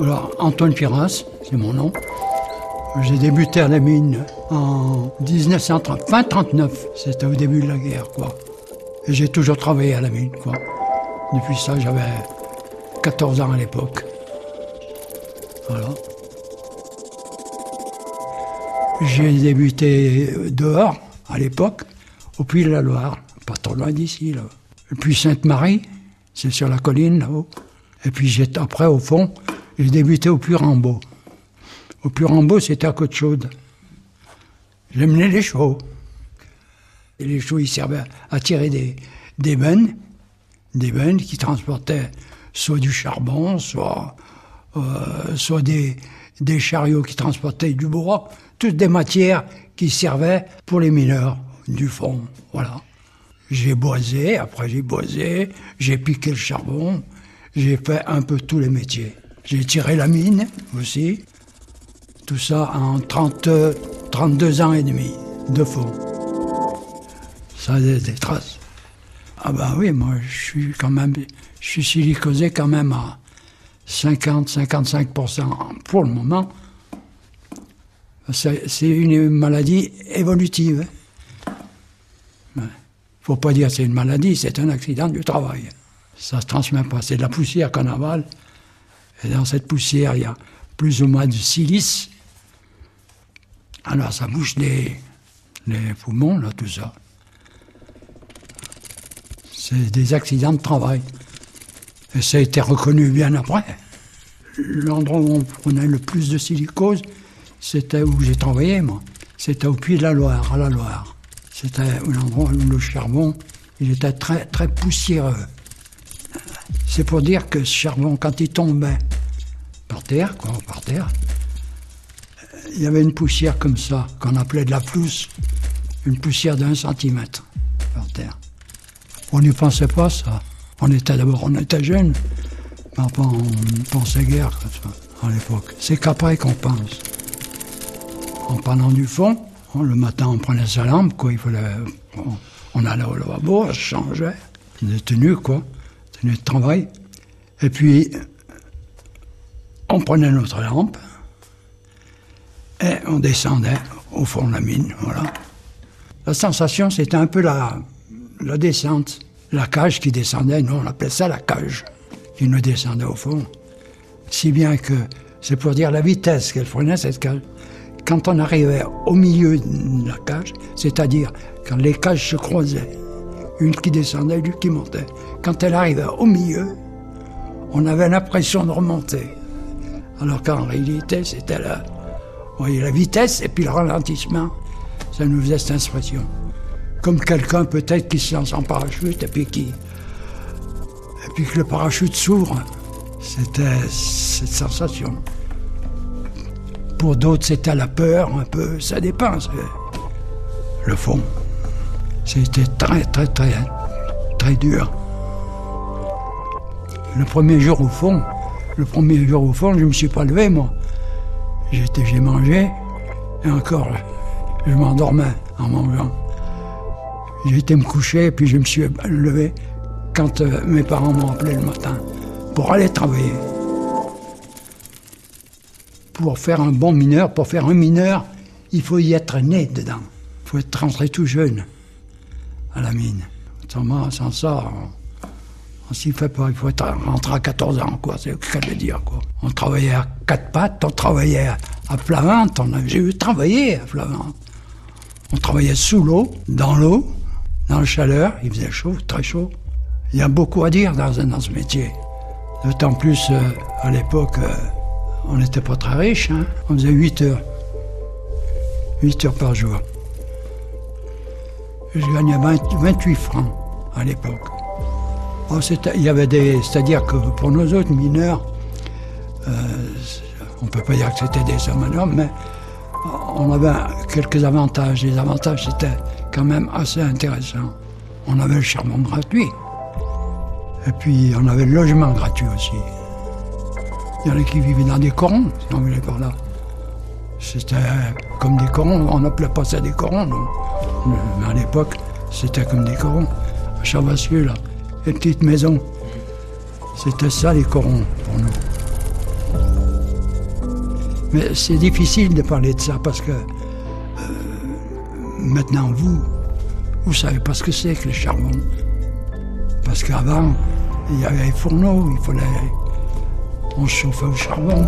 Alors, Antoine Piras, c'est mon nom. J'ai débuté à la mine en 1930, fin 39. C'était au début de la guerre, quoi. Et j'ai toujours travaillé à la mine, quoi. Depuis ça, j'avais 14 ans à l'époque. Voilà. J'ai débuté dehors, à l'époque, au Puy de la Loire, pas trop loin d'ici, là. Et puis Sainte-Marie, c'est sur la colline, là-haut. Et puis j'ai- après, au fond, j'ai débuté au Puy-Rambeau. Au Puy-Rambeau, c'était à Côte-Chaude. J'amenais les chevaux. Les chevaux, ils servaient à tirer des, des bennes, des bennes qui transportaient soit du charbon, soit, euh, des chariots qui transportaient du bois, toutes des matières qui servaient pour les mineurs du fond. Voilà. J'ai boisé, après j'ai boisé, j'ai piqué le charbon, j'ai fait un peu tous les métiers. J'ai tiré la mine aussi. Tout ça en 30, euh, 32 ans et demi de fond. Ça a des, traces. Ah ben oui, moi je suis quand même, je suis silicosé quand même à 50-55% pour le moment. C'est une maladie évolutive. Faut pas dire c'est une maladie, c'est un accident du travail. Ça se transmet pas, c'est de la poussière qu'on avale. Et dans cette poussière, il y a plus ou moins de silice. Alors ça bouche les, les poumons, là, tout ça. C'est des accidents de travail. Et ça a été reconnu bien après. L'endroit où on prenait le plus de silicose, c'était où j'ai travaillé, moi. C'était au Puy de la Loire, à la Loire. C'était un endroit où le charbon, il était très, très poussiéreux. C'est pour dire que ce charbon, quand il tombait par terre, quoi, par terre, il y avait une poussière comme ça, qu'on appelait de la flousse, une poussière d'un centimètre par terre. On n'y pensait pas, ça. On était d'abord, on était jeunes, mais enfin, on pensait guère à l'époque. C'est qu'après qu'on pense. En parlant du fond, on- le matin, on prenait sa lampe, quoi, il fallait... On, allait au lavabo, on changeait, des tenues, quoi, de travail. Et puis, on prenait notre lampe, et on descendait au fond de la mine, voilà. La sensation, c'était un peu la, la descente. La cage qui descendait, nous on appelait ça la cage, qui nous descendait au fond. Si bien que c'est pour dire la vitesse qu'elle prenait, cette cage. Quand on arrivait au milieu de la cage, c'est-à-dire quand les cages se croisaient, une qui descendait, une qui montait, quand elle arrivait au milieu, on avait l'impression de remonter. Alors qu'en réalité, c'était la, voyez, la vitesse et puis le ralentissement. Ça nous faisait cette impression. Comme quelqu'un peut-être qui se lance en parachute et puis qui. Et puis que le parachute s'ouvre. C'était cette sensation. Pour d'autres, c'était la peur un peu. Ça dépend. Le fond. C'était très, très, très, très dur. Le premier jour au fond, le premier jour au fond, je ne me suis pas levé, moi. J'étais, j'ai mangé, et encore, je m'endormais en mangeant. J'ai été me coucher, puis je me suis levé quand euh, mes parents m'ont appelé le matin pour aller travailler. Pour faire un bon mineur, pour faire un mineur, il faut y être né dedans. Il faut être rentré tout jeune à la mine. Autrement, sans ça, on, on s'y fait pas. Il faut être rentré à 14 ans, quoi. C'est le cas de dire, quoi. On travaillait à quatre pattes, on travaillait à, à plat ventre. On J'ai eu travaillé à plat. On travaillait sous l'eau, dans l'eau, dans la chaleur. Il faisait chaud, très chaud. Il y a beaucoup à dire dans, ce métier. D'autant plus, euh, à l'époque, euh, on n'était pas très riches. hein. On faisait 8 heures. 8 heures par jour. Je gagnais 20 28 francs à l'époque. Oh, c'est-à-dire que pour nos autres mineurs, euh, on ne peut pas dire que c'était des sommes énormes, mais on avait quelques avantages. Les avantages, c'était quand même assez intéressant. On avait le charbon gratuit. Et puis, on avait le logement gratuit aussi. Il y en a qui vivaient dans des corons, si on voulait par là. C'était comme des corons. On n'appelait pas ça des corons. Mais à l'époque, c'était comme des corons. À là, les petites maisons. C'était ça, les corons, pour nous. Mais c'est difficile de parler de ça parce que euh, maintenant, vous, vous savez pas ce que c'est que le charbon. Parce qu'avant, il y avait les fourneaux, il fallait. On chauffait au charbon.